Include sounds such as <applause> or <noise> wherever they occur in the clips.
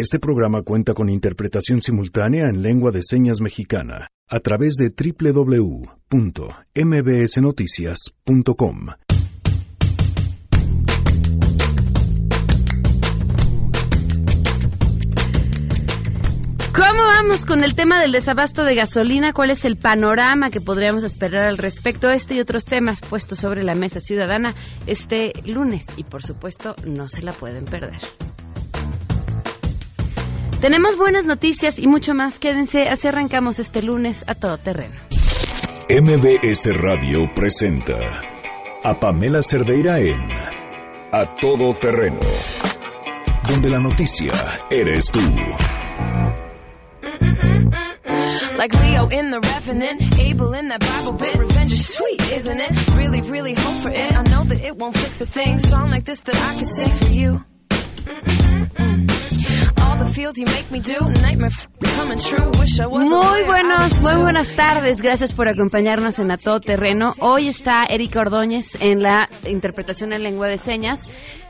Este programa cuenta con interpretación simultánea en lengua de señas mexicana a través de www.mbsnoticias.com. ¿Cómo vamos con el tema del desabasto de gasolina? ¿Cuál es el panorama que podríamos esperar al respecto? Este y otros temas puestos sobre la mesa ciudadana este lunes y por supuesto no se la pueden perder. Tenemos buenas noticias y mucho más. Quédense, así arrancamos este lunes a todo terreno. MBS Radio presenta a Pamela Cerdeira en A Todo Terreno, donde la noticia eres tú. Like Leo in the Revenant, Abel in that Bible bit. Revenge is sweet, isn't it? Really, really hope for it. I know that it won't fix a thing. Song like this that I can sing for you. Muy buenos, muy buenas tardes. Gracias por acompañarnos en A Todo Terreno. Hoy está Erika Ordóñez en la interpretación en lengua de señas.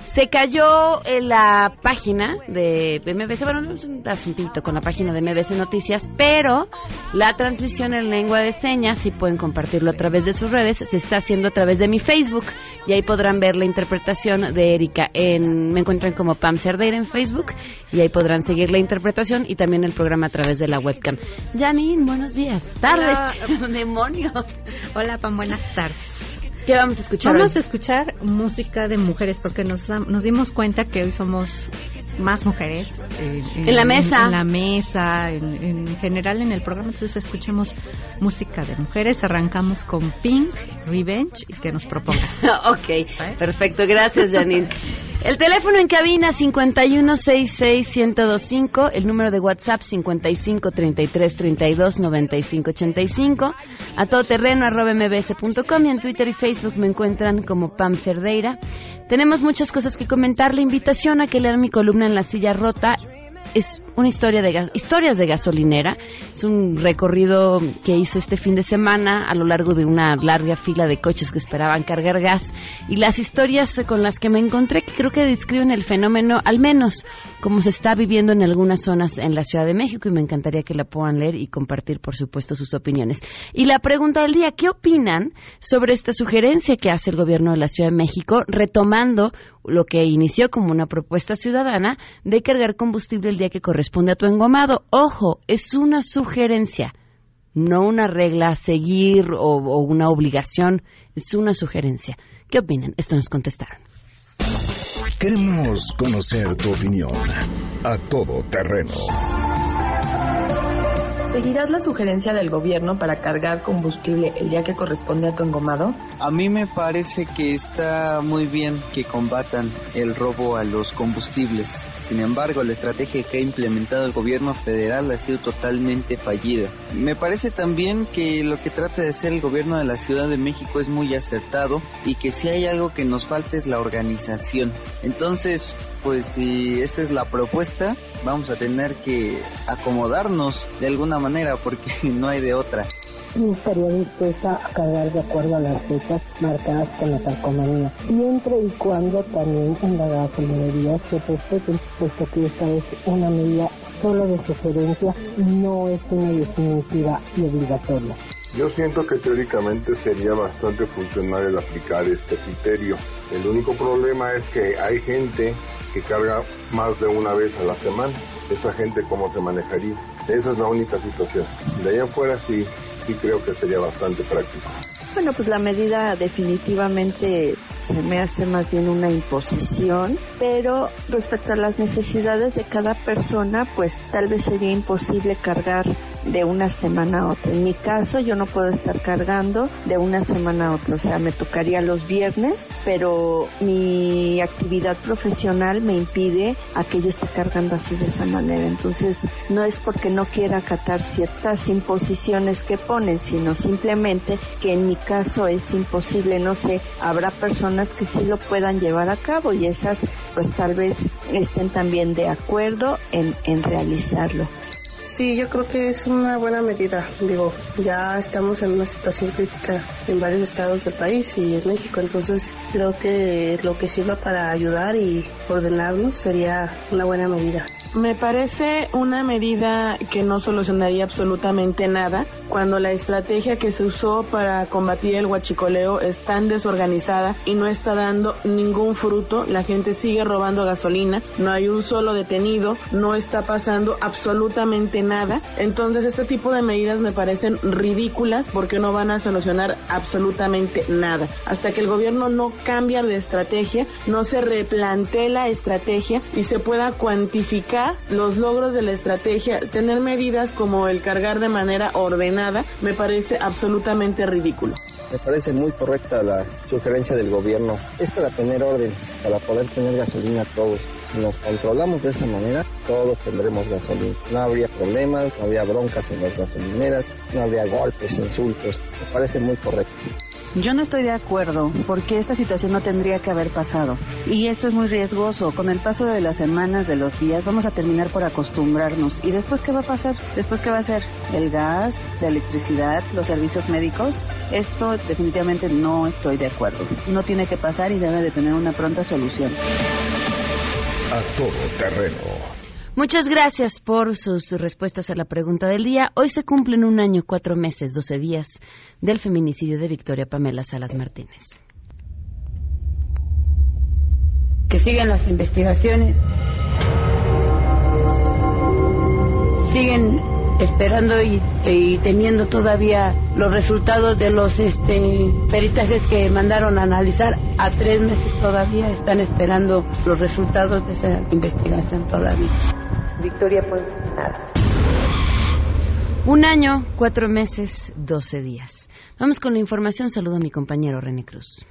Se cayó en la página de MBC, bueno, es un asuntito con la página de MBC Noticias, pero la transmisión en lengua de señas, si pueden compartirlo a través de sus redes, se está haciendo a través de mi Facebook y ahí podrán ver la interpretación de Erika. En, me encuentran como Pam Cerdeira en Facebook y ahí podrán seguir la interpretación y también el programa a través de la webcam. Janine, buenos días. Tardes. Demonios. <laughs> Hola, Pam, buenas tardes. ¿Qué vamos a escuchar? Vamos a escuchar música de mujeres porque nos, nos dimos cuenta que hoy somos más mujeres eh, en, la mesa. en, la mesa en, general en el programa. Entonces escuchemos música de mujeres. Arrancamos con Pink Revenge y que nos proponga. <laughs> Ok perfecto. Gracias Janine. El teléfono en cabina 5166125, el número de WhatsApp 5533329585, a todoterreno arroba mbs.com y en Twitter y Facebook me encuentran como Pam Cerdeira. Tenemos muchas cosas que comentar. La invitación a que lean mi columna en la silla rota es una historia de historias de gasolinera. Es un recorrido que hice este fin de semana a lo largo de una larga fila de coches que esperaban cargar gas y las historias con las que me encontré que creo que describen el fenómeno al menos como se está viviendo en algunas zonas en la Ciudad de México y me encantaría que la puedan leer y compartir por supuesto sus opiniones. Y la pregunta del día, ¿qué opinan sobre esta sugerencia que hace el gobierno de la Ciudad de México retomando lo que inició como una propuesta ciudadana de cargar combustible que corresponde a tu engomado. Ojo, es una sugerencia, no una regla a seguir o, o una obligación, es una sugerencia. ¿Qué opinan? Esto nos contestaron. Queremos conocer tu opinión a todo terreno ¿Seguirás la sugerencia del gobierno para cargar combustible el día que corresponde a tu engomado? A mí me parece que está muy bien que combatan el robo a los combustibles. Sin embargo, la estrategia que ha implementado el gobierno federal ha sido totalmente fallida. Me parece también que lo que trata de hacer el gobierno de la Ciudad de México es muy acertado y que si hay algo que nos falta es la organización. Entonces, pues si esa es la propuesta, vamos a tener que acomodarnos de alguna manera porque <laughs> no hay de otra. estaría dispuesta a cargar de acuerdo a las fechas marcadas con la calcomanía, siempre y cuando también en la gasolinería se respeten, puesto que esta es una medida solo de sugerencia, no es una definitiva y obligatoria. Yo siento que teóricamente sería bastante funcional el aplicar este criterio. El único problema es que hay gente que carga más de una vez a la semana. Esa gente cómo se manejaría. Esa es la única situación. De ahí afuera sí, sí creo que sería bastante práctico. Bueno, pues la medida definitivamente se me hace más bien una imposición, pero respecto a las necesidades de cada persona, pues tal vez sería imposible cargar de una semana a otra. En mi caso, yo no puedo estar cargando de una semana a otra, o sea, me tocaría los viernes, pero mi actividad profesional me impide a que yo esté cargando así de esa manera. Entonces, no es porque no quiera acatar ciertas imposiciones que ponen, sino simplemente que en mi caso es imposible, no sé, habrá personas que sí lo puedan llevar a cabo y esas pues tal vez estén también de acuerdo en, en realizarlo. Sí, yo creo que es una buena medida. Digo, ya estamos en una situación crítica en varios estados del país y en México, entonces creo que lo que sirva para ayudar y ordenarnos sería una buena medida. Me parece una medida que no solucionaría absolutamente nada cuando la estrategia que se usó para combatir el huachicoleo es tan desorganizada y no está dando ningún fruto. La gente sigue robando gasolina, no hay un solo detenido, no está pasando absolutamente nada. Entonces este tipo de medidas me parecen ridículas porque no van a solucionar absolutamente nada. Hasta que el gobierno no cambie de estrategia, no se replantee la estrategia y se pueda cuantificar los logros de la estrategia, tener medidas como el cargar de manera ordenada, me parece absolutamente ridículo. Me parece muy correcta la sugerencia del gobierno. Es para tener orden, para poder tener gasolina todos. Nos controlamos de esa manera, todos tendremos gasolina. No habría problemas, no habría broncas en las gasolineras, no habría golpes, insultos. Me parece muy correcto. Yo no estoy de acuerdo porque esta situación no tendría que haber pasado. Y esto es muy riesgoso. Con el paso de las semanas, de los días, vamos a terminar por acostumbrarnos. ¿Y después qué va a pasar? ¿Después qué va a ser? ¿El gas? ¿La electricidad? ¿Los servicios médicos? Esto definitivamente no estoy de acuerdo. No tiene que pasar y debe de tener una pronta solución. A todo terreno. Muchas gracias por sus respuestas a la pregunta del día. Hoy se cumplen un año, cuatro meses, doce días del feminicidio de Victoria Pamela Salas Martínez. Que sigan las investigaciones. Siguen esperando y, teniendo todavía los resultados de los este, peritajes que mandaron a analizar. A tres meses todavía están esperando los resultados de esa investigación todavía. Victoria pues nada. Un año, cuatro meses, doce días. Vamos con la información. Saludo a mi compañero René Cruz.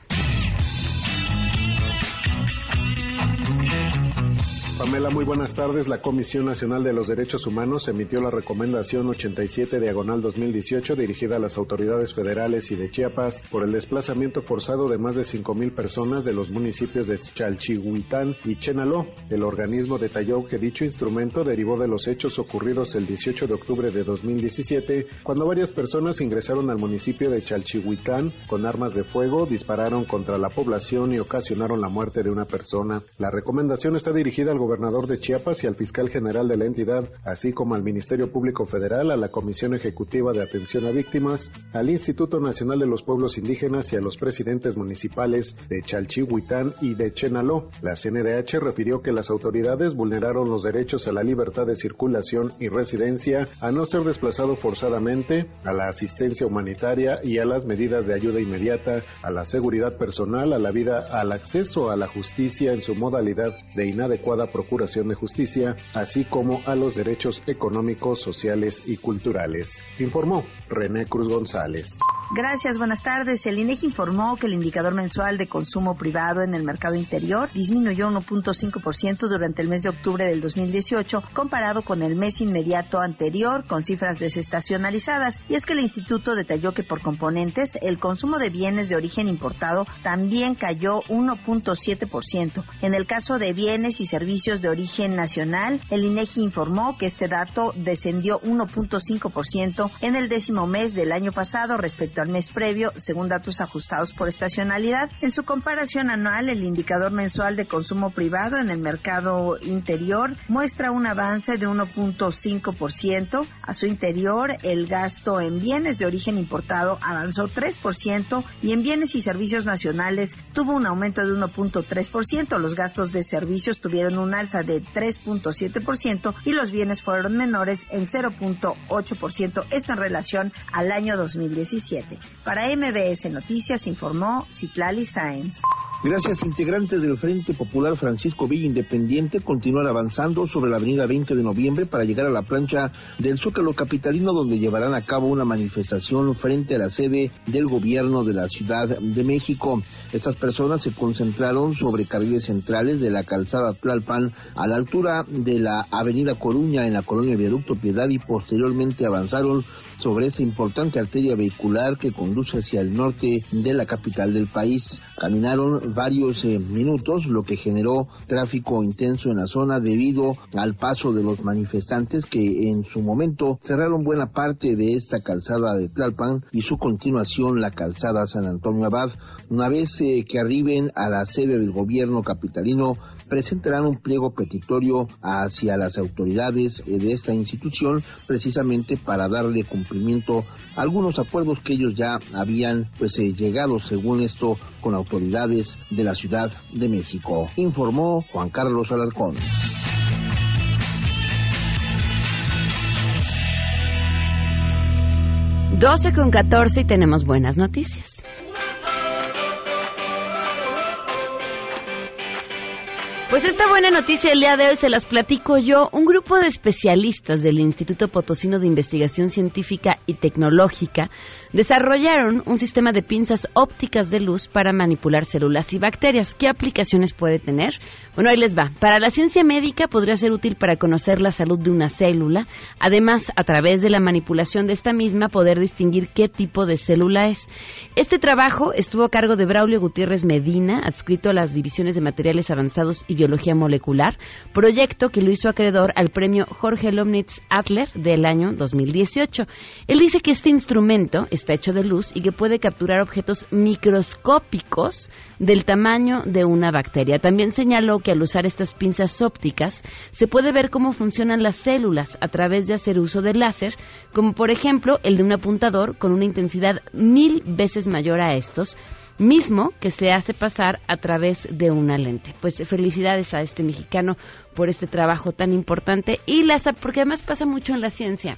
Pamela, muy buenas tardes. La Comisión Nacional de los Derechos Humanos emitió la recomendación 87 diagonal 2018 dirigida a las autoridades federales y de Chiapas por el desplazamiento forzado de más de 5.000 personas de los municipios de Chalchihuitán y Chenaló. El organismo detalló que dicho instrumento derivó de los hechos ocurridos el 18 de octubre de 2017, cuando varias personas ingresaron al municipio de Chalchihuitán con armas de fuego, dispararon contra la población y ocasionaron la muerte de una persona. La recomendación está dirigida al gobernador de Chiapas y al fiscal general de la entidad, así como al Ministerio Público Federal, a la Comisión Ejecutiva de Atención a Víctimas, al Instituto Nacional de los Pueblos Indígenas y a los presidentes municipales de Chalchihuitán y de Chenaló. La CNDH refirió que las autoridades vulneraron los derechos a la libertad de circulación y residencia, a no ser desplazado forzadamente, a la asistencia humanitaria y a las medidas de ayuda inmediata, a la seguridad personal, a la vida, al acceso a la justicia en su modalidad de inadecuada Procuración de Justicia, así como a los derechos económicos, sociales y culturales, informó René Cruz González. Gracias, buenas tardes. El INEGI informó que el indicador mensual de consumo privado en el mercado interior disminuyó 1.5% durante el mes de octubre del 2018 comparado con el mes inmediato anterior con cifras desestacionalizadas. Y es que el instituto detalló que por componentes el consumo de bienes de origen importado también cayó 1.7%. En el caso de bienes y servicios de origen nacional, el INEGI informó que este dato descendió 1.5% en el décimo mes del año pasado respecto al mes previo, según datos ajustados por estacionalidad. En su comparación anual, el indicador mensual de consumo privado en el mercado interior muestra un avance de 1.5%. A su interior, el gasto en bienes de origen importado avanzó 3% y en bienes y servicios nacionales tuvo un aumento de 1.3%. Los gastos de servicios tuvieron un alza de 3.7% y los bienes fueron menores en 0.8%. Esto en relación al año 2017. Para MBS Noticias informó Citlali Sáenz. Gracias, integrantes del Frente Popular Francisco Villa Independiente continúan avanzando sobre la avenida 20 de noviembre para llegar a la plancha del Zócalo Capitalino, donde llevarán a cabo una manifestación frente a la sede del gobierno de la Ciudad de México. Estas personas se concentraron sobre carriles centrales de la calzada Tlalpan a la altura de la avenida Coruña en la colonia Viaducto Piedad y posteriormente avanzaron sobre esta importante arteria vehicular que conduce hacia el norte de la capital del país. Caminaron varios eh, minutos, lo que generó tráfico intenso en la zona debido al paso de los manifestantes que en su momento cerraron buena parte de esta calzada de Tlalpan y su continuación la calzada San Antonio Abad. Una vez eh, que arriben a la sede del gobierno capitalino, presentarán un pliego petitorio hacia las autoridades de esta institución precisamente para darle cumplimiento a algunos acuerdos que ellos ya habían pues eh, llegado según esto con autoridades de la Ciudad de México. Informó Juan Carlos Alarcón. 12 con 14 y tenemos buenas noticias. Pues esta buena noticia el día de hoy se las platico yo. Un grupo de especialistas del Instituto Potosino de Investigación Científica y Tecnológica desarrollaron un sistema de pinzas ópticas de luz para manipular células y bacterias. ¿Qué aplicaciones puede tener? Bueno, ahí les va. Para la ciencia médica podría ser útil para conocer la salud de una célula. Además, a través de la manipulación de esta misma, poder distinguir qué tipo de célula es. Este trabajo estuvo a cargo de Braulio Gutiérrez Medina, adscrito a las divisiones de materiales avanzados y biología molecular, proyecto que lo hizo acreedor al premio Jorge Lomnitz Adler del año 2018. Él dice que este instrumento está hecho de luz y que puede capturar objetos microscópicos del tamaño de una bacteria. También señaló que al usar estas pinzas ópticas se puede ver cómo funcionan las células a través de hacer uso de láser, como por ejemplo el de un apuntador con una intensidad mil veces mayor a estos, mismo que se hace pasar a través de una lente. Pues felicidades a este mexicano por este trabajo tan importante y las porque además pasa mucho en la ciencia.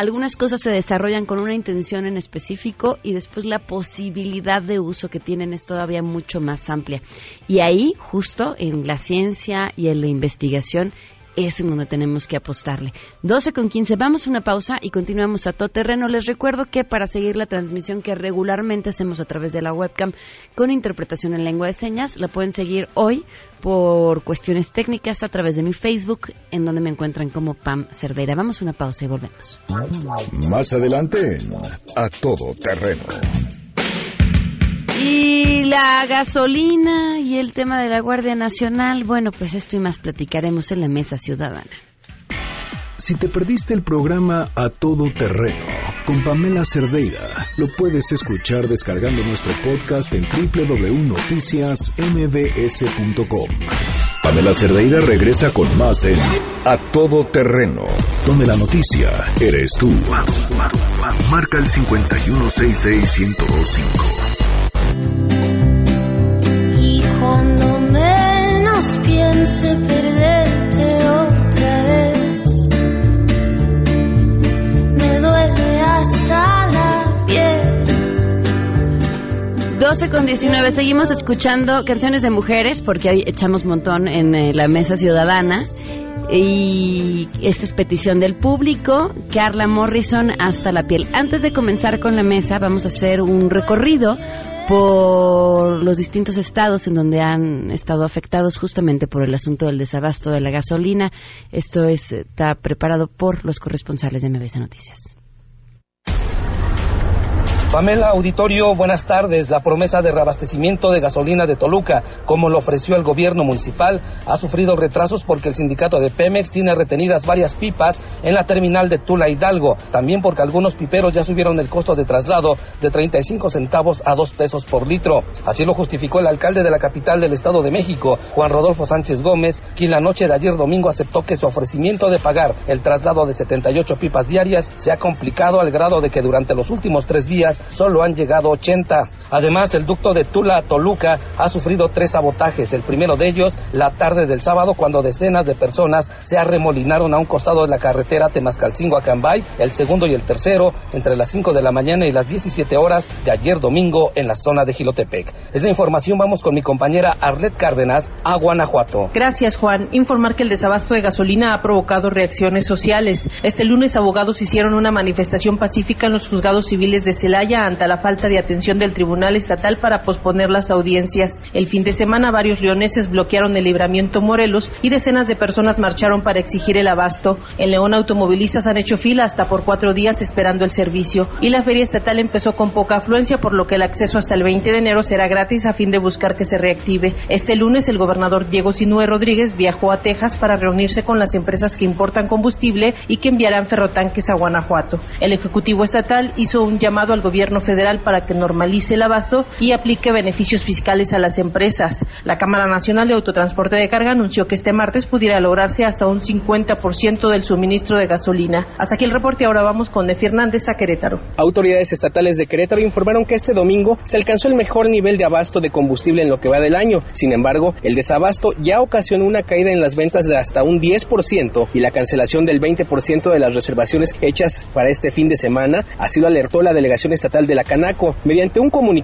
Algunas cosas se desarrollan con una intención en específico y después la posibilidad de uso que tienen es todavía mucho más amplia. Y ahí, justo en la ciencia y en la investigación, es en donde tenemos que apostarle. 12 con 15, vamos a una pausa y continuamos a todo terreno. Les recuerdo que para seguir la transmisión que regularmente hacemos a través de la webcam con interpretación en lengua de señas, la pueden seguir hoy por cuestiones técnicas a través de mi Facebook, en donde me encuentran como Pam Cerdeira. Vamos a una pausa y volvemos. Más adelante, a todo terreno. Y la gasolina y el tema de la Guardia Nacional, bueno, pues esto y más platicaremos en la mesa ciudadana. Si te perdiste el programa A Todo Terreno con Pamela Cerdeira, lo puedes escuchar descargando nuestro podcast en www.noticiasmbs.com. Pamela Cerdeira regresa con más en A Todo Terreno, donde la noticia eres tú. Marca el 5166125. Cuando menos piense perderte otra vez, me duele hasta la piel. 12 con 19, seguimos escuchando canciones de mujeres porque hoy echamos montón en eh, la mesa ciudadana. Y esta es petición del público, Carla Morrison hasta la piel. Antes de comenzar con la mesa, vamos a hacer un recorrido por los distintos estados en donde han estado afectados justamente por el asunto del desabasto de la gasolina. Esto está preparado por los corresponsales de MBC Noticias. Pamela Auditorio, buenas tardes. La promesa de reabastecimiento de gasolina de Toluca, como lo ofreció el gobierno municipal, ha sufrido retrasos porque el sindicato de Pemex tiene retenidas varias pipas en la terminal de Tula Hidalgo. También porque algunos piperos ya subieron el costo de traslado de 35 centavos a 2 pesos por litro. Así lo justificó el alcalde de la capital del Estado de México, Juan Rodolfo Sánchez Gómez, quien la noche de ayer domingo aceptó que su ofrecimiento de pagar el traslado de 78 pipas diarias se ha complicado al grado de que durante los últimos tres días solo han llegado 80. Además, el ducto de Tula a Toluca ha sufrido tres sabotajes. El primero de ellos, la tarde del sábado, cuando decenas de personas se arremolinaron a un costado de la carretera Temascalcingo a Cambay. El segundo y el tercero, entre las 5 de la mañana y las 17 horas de ayer domingo en la zona de Gilotepec. Es la información, vamos con mi compañera Arlet Cárdenas a Guanajuato. Gracias, Juan. Informar que el desabasto de gasolina ha provocado reacciones sociales. Este lunes, abogados hicieron una manifestación pacífica en los juzgados civiles de Celaya ante la falta de atención del Tribunal Estatal para posponer las audiencias. El fin de semana varios leoneses bloquearon el libramiento Morelos y decenas de personas marcharon para exigir el abasto. En León automovilistas han hecho fila hasta por cuatro días esperando el servicio y la feria estatal empezó con poca afluencia por lo que el acceso hasta el 20 de enero será gratis a fin de buscar que se reactive. Este lunes el gobernador Diego Sinue Rodríguez viajó a Texas para reunirse con las empresas que importan combustible y que enviarán ferrotanques a Guanajuato. El Ejecutivo Estatal hizo un llamado al gobierno federal para que normalice el abasto y aplique beneficios fiscales a las empresas. La Cámara Nacional de Autotransporte de Carga anunció que este martes pudiera lograrse hasta un 50% del suministro de gasolina. Hasta aquí el reporte. Ahora vamos con Nefi Hernández a Querétaro. Autoridades estatales de Querétaro informaron que este domingo se alcanzó el mejor nivel de abasto de combustible en lo que va del año. Sin embargo, el desabasto ya ocasionó una caída en las ventas de hasta un 10% y la cancelación del 20% de las reservaciones hechas para este fin de semana. Así lo alertó la delegación estatal de la Canaco. Mediante un comunicado,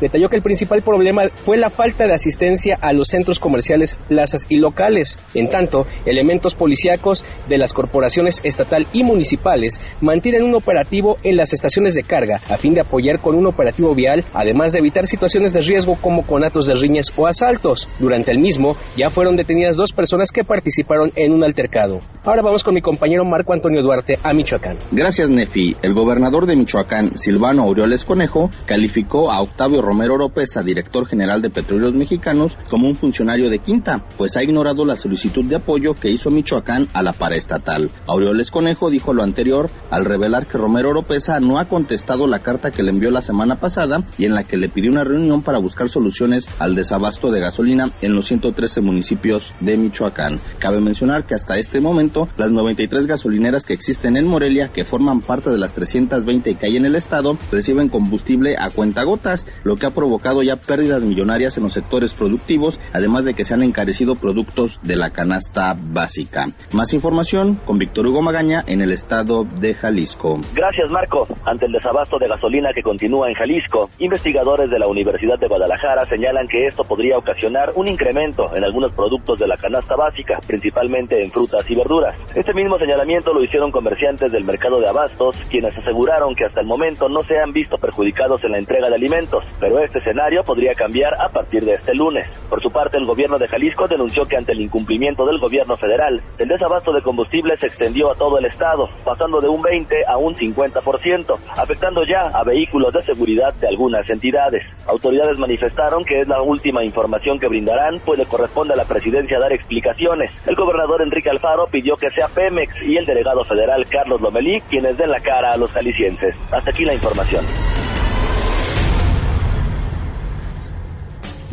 detalló que el principal problema fue la falta de asistencia a los centros comerciales, plazas y locales. En tanto, elementos policíacos de las corporaciones estatal y municipales mantienen un operativo en las estaciones de carga a fin de apoyar con un operativo vial, además de evitar situaciones de riesgo como conatos de riñas o asaltos. Durante el mismo, ya fueron detenidas dos personas que participaron en un altercado. Ahora vamos con mi compañero Marco Antonio Duarte a Michoacán. Gracias, Nefi. El gobernador de Michoacán, Silvano Aureoles Conejo, calificó a Octavio Romero Oropesa, director general de Petróleos Mexicanos, como un funcionario de quinta, pues ha ignorado la solicitud de apoyo que hizo Michoacán a la paraestatal. Aureoles Conejo dijo lo anterior al revelar que Romero Oropesa no ha contestado la carta que le envió la semana pasada y en la que le pidió una reunión para buscar soluciones al desabasto de gasolina en los 113 municipios de Michoacán. Cabe mencionar que hasta este momento las 93 gasolineras que existen en Morelia, que forman parte de las 320 que hay en el estado, reciben combustible a cuentagotas, lo que ha provocado ya pérdidas millonarias en los sectores productivos, además de que se han encarecido productos de la canasta básica. Más información con Víctor Hugo Magaña en el estado de Jalisco. Gracias, Marco. Ante el desabasto de gasolina que continúa en Jalisco, investigadores de la Universidad de Guadalajara señalan que esto podría ocasionar un incremento en algunos productos de la canasta básica, principalmente en frutas y verduras. Este mismo señalamiento lo hicieron comerciantes del mercado de abastos, quienes aseguraron que hasta el momento no se han visto perjudicados en la entrega de alimentos, pero este escenario podría cambiar a partir de este lunes. Por su parte, el gobierno de Jalisco denunció que ante el incumplimiento del gobierno federal, el desabasto de combustible se extendió a todo el estado, pasando de un 20 a un 50%, afectando ya a vehículos de seguridad de algunas entidades. Autoridades manifestaron que es la última información que brindarán, pues le corresponde a la presidencia dar explicaciones. El gobernador Enrique Alfaro pidió que sea Pemex y el delegado federal Carlos Lomelí quienes den la cara a los jaliscienses. Hasta aquí la información.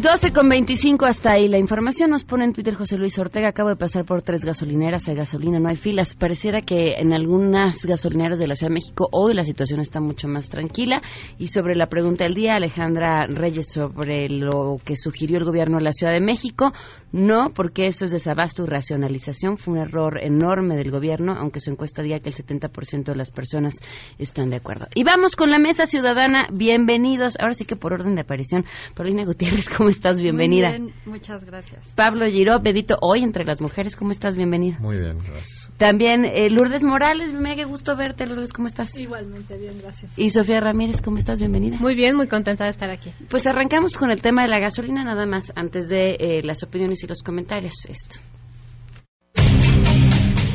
12 con 25 hasta ahí. La información nos pone en Twitter José Luis Ortega. Acabo de pasar por tres gasolineras. Hay gasolina, no hay filas. Pareciera que en algunas gasolineras de la Ciudad de México hoy la situación está mucho más tranquila. Y sobre la pregunta del día, Alejandra Reyes, sobre lo que sugirió el gobierno de la Ciudad de México, no, porque eso es desabasto y racionalización. Fue un error enorme del gobierno, aunque su encuesta diga que el 70% de las personas están de acuerdo. Y vamos con la mesa ciudadana. Bienvenidos. Ahora sí que por orden de aparición, Paulina Gutiérrez, <laughs> ¿cómo estás? Bienvenida. Muy bien, muchas gracias. Pablo Giró, Bedito, hoy entre las mujeres, ¿cómo estás? Bienvenida. Muy bien, gracias. También eh, Lourdes Morales, me da gusto verte, Lourdes, ¿cómo estás? Igualmente, bien, gracias. Y Sofía Ramírez, ¿cómo estás? Bienvenida. Muy bien, muy contenta de estar aquí. Pues arrancamos con el tema de la gasolina, nada más, antes de eh, las opiniones y los comentarios. Esto.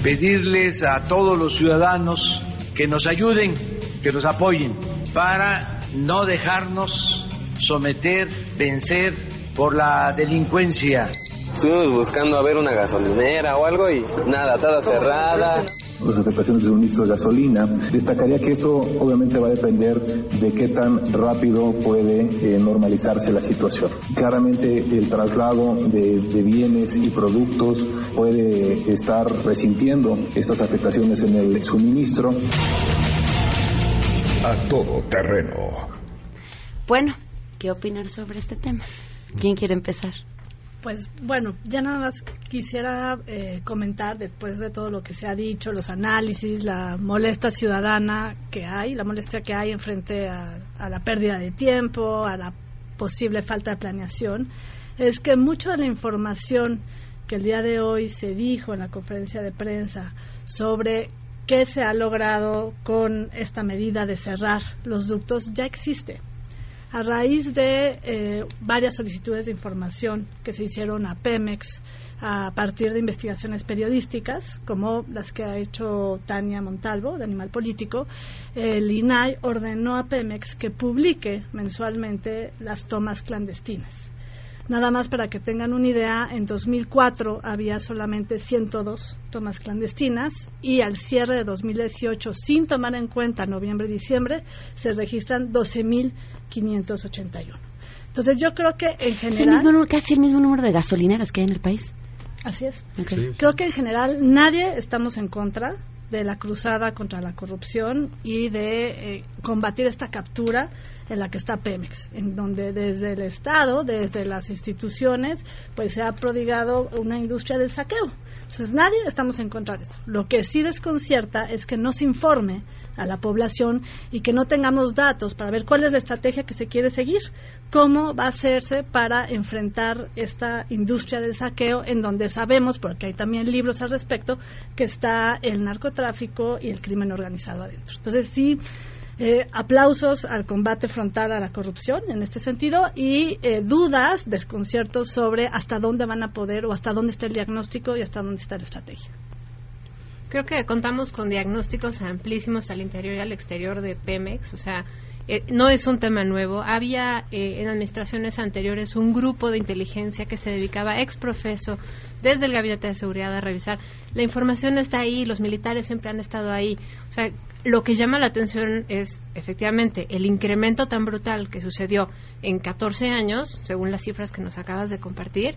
Pedirles a todos los ciudadanos que nos ayuden, que nos apoyen, para no dejarnos someter, vencer por la delincuencia. Estuvimos buscando a ver una gasolinera o algo y nada, toda cerrada. Las afectaciones de suministro de gasolina. Destacaría que esto obviamente va a depender de qué tan rápido puede eh, normalizarse la situación. Claramente el traslado de, de bienes y productos puede estar resintiendo estas afectaciones en el suministro. A todo terreno. Bueno, ¿qué opinar sobre este tema? ¿Quién quiere empezar? Pues bueno, ya nada más quisiera eh, comentar después de todo lo que se ha dicho, los análisis, la molestia ciudadana que hay, la molestia que hay en frente a, a la pérdida de tiempo, a la posible falta de planeación, es que mucha de la información que el día de hoy se dijo en la conferencia de prensa sobre qué se ha logrado con esta medida de cerrar los ductos ya existe a raíz de eh, varias solicitudes de información que se hicieron a Pemex a partir de investigaciones periodísticas, como las que ha hecho Tania Montalvo, de Animal Político, el INAI ordenó a Pemex que publique mensualmente las tomas clandestinas. Nada más para que tengan una idea, en 2004 había solamente 102 tomas clandestinas y al cierre de 2018, sin tomar en cuenta noviembre y diciembre, se registran 12.581. Entonces yo creo que en general... casi el mismo número de gasolineras que hay en el país. Así es. Creo que en general nadie estamos en contra de la cruzada contra la corrupción y de eh, combatir esta captura en la que está Pemex, en donde desde el Estado, desde las instituciones, pues se ha prodigado una industria del saqueo. Entonces nadie estamos en contra de eso. Lo que sí desconcierta es que no se informe a la población y que no tengamos datos para ver cuál es la estrategia que se quiere seguir, cómo va a hacerse para enfrentar esta industria del saqueo en donde sabemos, porque hay también libros al respecto, que está el narcotráfico y el crimen organizado adentro. Entonces sí eh, aplausos al combate frontal a la corrupción en este sentido y eh, dudas, desconciertos sobre hasta dónde van a poder o hasta dónde está el diagnóstico y hasta dónde está la estrategia. Creo que contamos con diagnósticos amplísimos al interior y al exterior de Pemex, o sea, eh, no es un tema nuevo. Había en administraciones anteriores un grupo de inteligencia que se dedicaba ex profeso desde el Gabinete de Seguridad a revisar. La información está ahí, los militares siempre han estado ahí. O sea, lo que llama la atención es efectivamente el incremento tan brutal que sucedió en 14 años, según las cifras que nos acabas de compartir,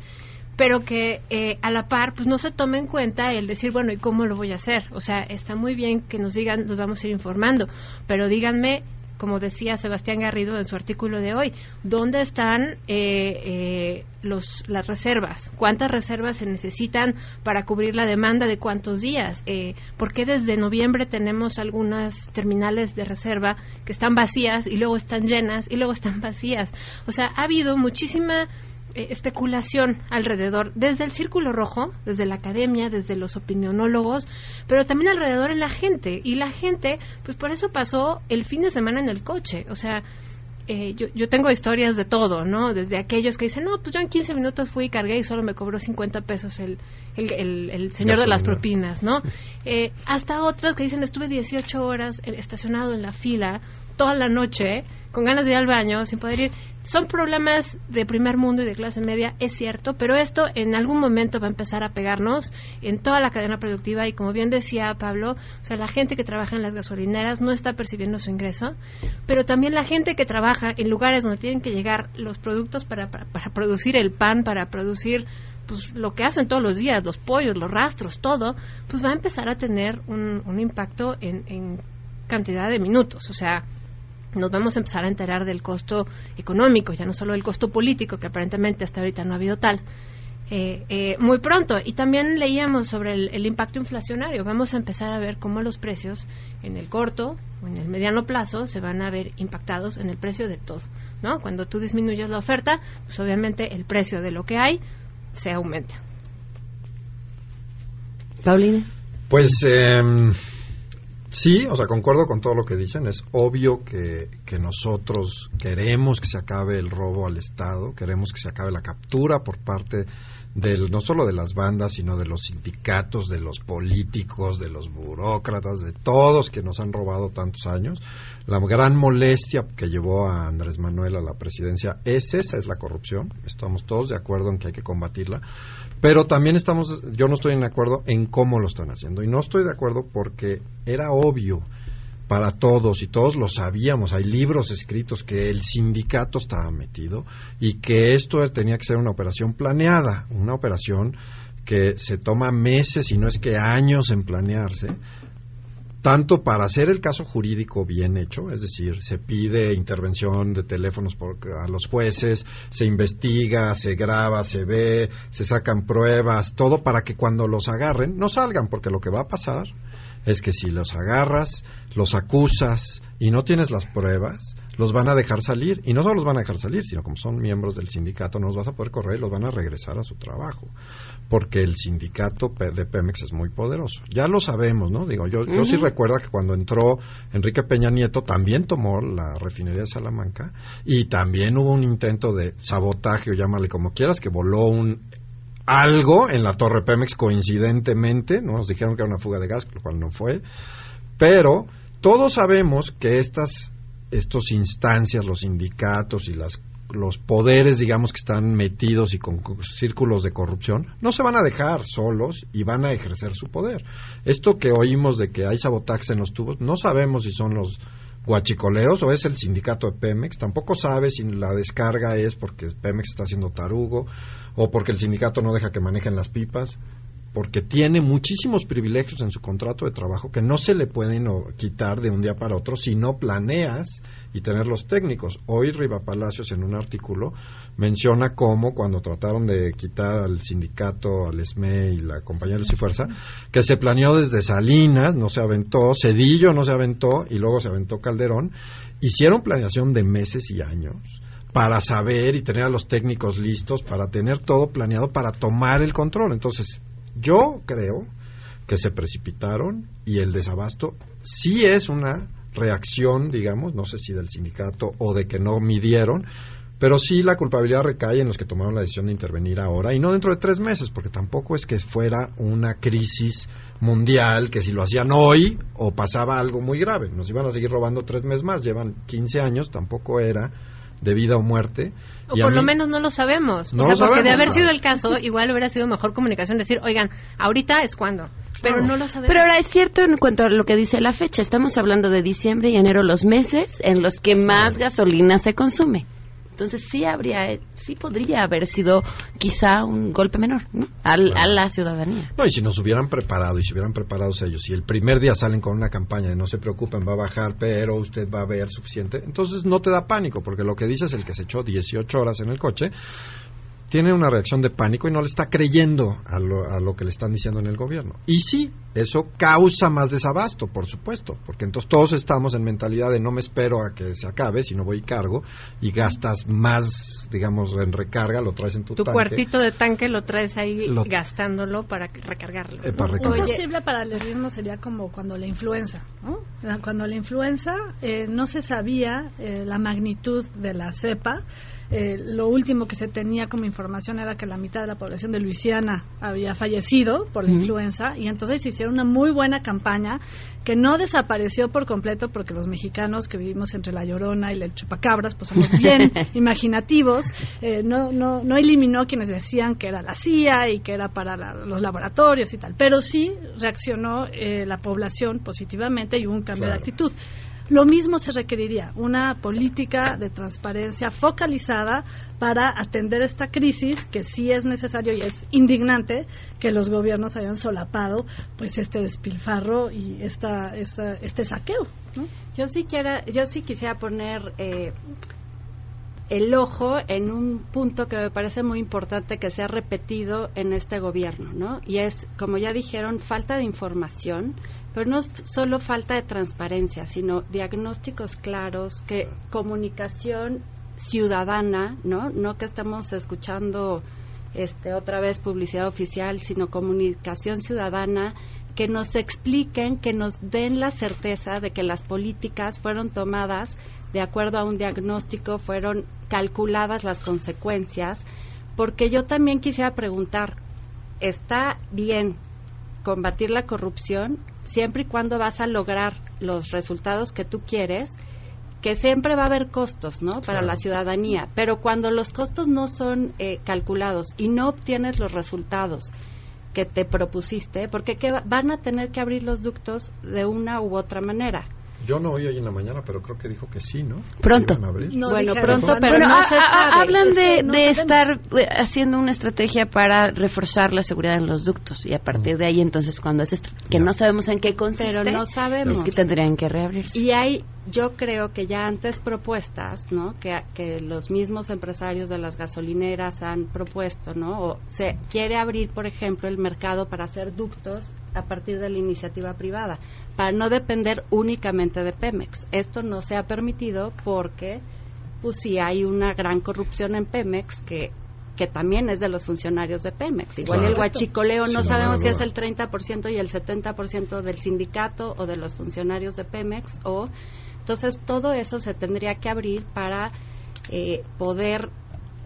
pero que eh, a la par pues no se tome en cuenta el decir, bueno, ¿y cómo lo voy a hacer? O sea, está muy bien que nos digan, nos vamos a ir informando, pero díganme como decía Sebastián Garrido en su artículo de hoy, ¿dónde están eh, eh, los, las reservas? ¿Cuántas reservas se necesitan para cubrir la demanda de cuántos días? Eh, ¿Por qué desde noviembre tenemos algunas terminales de reserva que están vacías y luego están llenas y luego están vacías? O sea, ha habido muchísima eh, especulación alrededor, desde el círculo rojo, desde la academia, desde los opinionólogos, pero también alrededor en la gente. Y la gente, pues por eso pasó el fin de semana en el coche. O sea, eh, yo, yo, tengo historias de todo, ¿no? Desde aquellos que dicen, no, pues yo en 15 minutos fui y cargué y solo me cobró 50 pesos el, el, el, señor de las propinas, ¿no? <laughs> Eh, hasta otros que dicen, estuve 18 horas estacionado en la fila toda la noche con ganas de ir al baño sin poder ir. Son problemas de primer mundo y de clase media, es cierto, pero esto en algún momento va a empezar a pegarnos en toda la cadena productiva y como bien decía Pablo, o sea, la gente que trabaja en las gasolineras no está percibiendo su ingreso, pero también la gente que trabaja en lugares donde tienen que llegar los productos para, para, producir el pan, para producir pues lo que hacen todos los días, los pollos, los rastros, todo, pues va a empezar a tener un, un impacto en, en cantidad de minutos. O sea, nos vamos a empezar a enterar del costo económico, ya no solo del costo político, que aparentemente hasta ahorita no ha habido tal, eh, eh, muy pronto. Y también leíamos sobre el, impacto inflacionario. Vamos a empezar a ver cómo los precios en el corto o en el mediano plazo se van a ver impactados en el precio de todo. ¿no? Cuando tú disminuyes la oferta, pues obviamente el precio de lo que hay se aumenta. Paulina. Pues em, Sí, o sea, concuerdo con todo lo que dicen. Es obvio que, que, nosotros queremos que se acabe el robo al Estado, queremos que se acabe la captura por parte del, no solo de las bandas, sino de los sindicatos, de los políticos, de los burócratas, de todos que nos han robado tantos años. La gran molestia que llevó a Andrés Manuel a la presidencia es esa, es la corrupción. Estamos todos de acuerdo en que hay que combatirla pero también estamos, yo no estoy de acuerdo en cómo lo están haciendo. Y no estoy de acuerdo porque era obvio para todos y todos lo sabíamos. Hay libros escritos que el sindicato estaba metido y que esto tenía que ser una operación planeada, una operación que se toma meses y no es que años en planearse tanto para hacer el caso jurídico bien hecho, es decir, se pide intervención de teléfonos por, a los jueces, se investiga, se graba, se ve, se sacan pruebas, todo para que cuando los agarren no salgan, porque lo que va a pasar es que si los agarras, los acusas y no tienes las pruebas, los van a dejar salir. Y no solo los van a dejar salir, sino como son miembros del sindicato, no los vas a poder correr y los van a regresar a su trabajo porque el sindicato de Pemex es muy poderoso. Ya lo sabemos, ¿no? Digo, yo, yo sí recuerdo que cuando entró Enrique Peña Nieto también tomó la refinería de Salamanca y también hubo un intento de sabotaje o llámale como quieras, que voló un algo en la torre Pemex coincidentemente, ¿no? Nos dijeron que era una fuga de gas, lo cual no fue, pero todos sabemos que estas estos instancias, los sindicatos y las los poderes, digamos, que están metidos y con círculos de corrupción, no se van a dejar solos y van a ejercer su poder. Esto que oímos de que hay sabotajes en los tubos, no sabemos si son los guachicoleros o es el sindicato de Pemex, tampoco sabe si la descarga es porque Pemex está haciendo tarugo o porque el sindicato no deja que manejen las pipas porque tiene muchísimos privilegios en su contrato de trabajo que no se le pueden quitar de un día para otro si no planeas y tener los técnicos. Hoy Riva Palacios en un artículo menciona cómo cuando trataron de quitar al sindicato, al SME y la compañía de Luz y Fuerza, que se planeó desde Salinas, no se aventó, Cedillo no se aventó y luego se aventó Calderón, hicieron planeación de meses y años para saber y tener a los técnicos listos, para tener todo planeado para tomar el control. Entonces, yo creo que se precipitaron y el desabasto sí es una reacción, digamos, no sé si del sindicato o de que no midieron, pero sí la culpabilidad recae en los que tomaron la decisión de intervenir ahora y no dentro de tres meses, porque tampoco es que fuera una crisis mundial que si lo hacían hoy o pasaba algo muy grave, nos iban a seguir robando tres meses más, llevan 15 años, tampoco era de vida o muerte. O por lo menos no lo sabemos. o sea, porque de haber sido el caso, igual hubiera sido mejor comunicación decir, oigan, ahorita es cuando. Pero no lo sabemos. Pero ahora es cierto en cuanto a lo que dice la fecha. Estamos hablando de diciembre y enero, los meses en los que más gasolina se consume. Entonces sí habría, sí podría haber sido quizá un golpe menor a la ciudadanía. No, y si nos hubieran preparado y si hubieran preparado ellos, si el primer día salen con una campaña de no se preocupen, va a bajar, pero usted va a ver suficiente, entonces no te da pánico, porque lo que dice es el que se echó 18 horas en el coche, tiene una reacción de pánico y no le está creyendo a lo, que le están diciendo en el gobierno. Y sí, eso causa más desabasto, por supuesto, porque entonces todos estamos en mentalidad de no me espero a que se acabe, sino voy y cargo y gastas más, digamos, en recarga, lo traes en tu, tu cuartito de tanque lo traes ahí gastándolo para recargarlo. Eh, para posible paralelismo sería como cuando la influenza, ¿no? Cuando la influenza eh, no se sabía eh, la magnitud de la cepa, eh, lo último que se tenía como información era que la mitad de la población de Luisiana había fallecido por la influenza y entonces se hicieron una muy buena campaña que no desapareció por completo porque los mexicanos que vivimos entre la Llorona y el Chupacabras pues somos bien <laughs> imaginativos eh, no, no, no eliminó quienes decían que era la CIA y que era para los laboratorios y tal pero sí reaccionó eh, la población positivamente y hubo un cambio de actitud lo mismo se requeriría, una política de transparencia focalizada para atender esta crisis, que sí es necesario y es indignante que los gobiernos hayan solapado pues este despilfarro y esta, este saqueo. Yo sí quiera, yo sí quisiera poner eh, el ojo en un punto que me parece muy importante que se ha repetido en este gobierno, ¿no? Y es, como ya dijeron, falta de información pero no solo falta de transparencia, sino diagnósticos claros, que comunicación ciudadana, ¿no? No que estamos escuchando este otra vez publicidad oficial, sino comunicación ciudadana que nos expliquen, que nos den la certeza de que las políticas fueron tomadas de acuerdo a un diagnóstico, fueron calculadas las consecuencias, porque yo también quisiera preguntar, ¿está bien combatir la corrupción siempre y cuando vas a lograr los resultados que tú quieres, que siempre va a haber costos, ¿no? Para la ciudadanía, pero cuando los costos no son eh, calculados y no obtienes los resultados que te propusiste, porque van a tener que abrir los ductos de una u otra manera. Yo no oí hoy en la mañana, pero creo que dijo que sí, ¿no? Pronto. bueno, pronto, pero no se sabe. Hablan de, de estar eh, haciendo una estrategia para reforzar la seguridad en los ductos y a partir de ahí entonces cuando es que no sabemos en qué consiste, pero no sabemos. es que tendrían que reabrirse. Y hay, yo creo que ya antes propuestas, ¿no? Que, que los mismos empresarios de las gasolineras han propuesto, ¿no? O se quiere abrir, por ejemplo, el mercado para hacer ductos a partir de la iniciativa privada para no depender únicamente de Pemex. Esto no se ha permitido porque, pues sí, hay una gran corrupción en Pemex que que también es de los funcionarios de Pemex. Igual el huachicoleo no sabemos si es el 30% y el 70% del sindicato o de los funcionarios de Pemex o entonces todo eso se tendría que abrir para eh, poder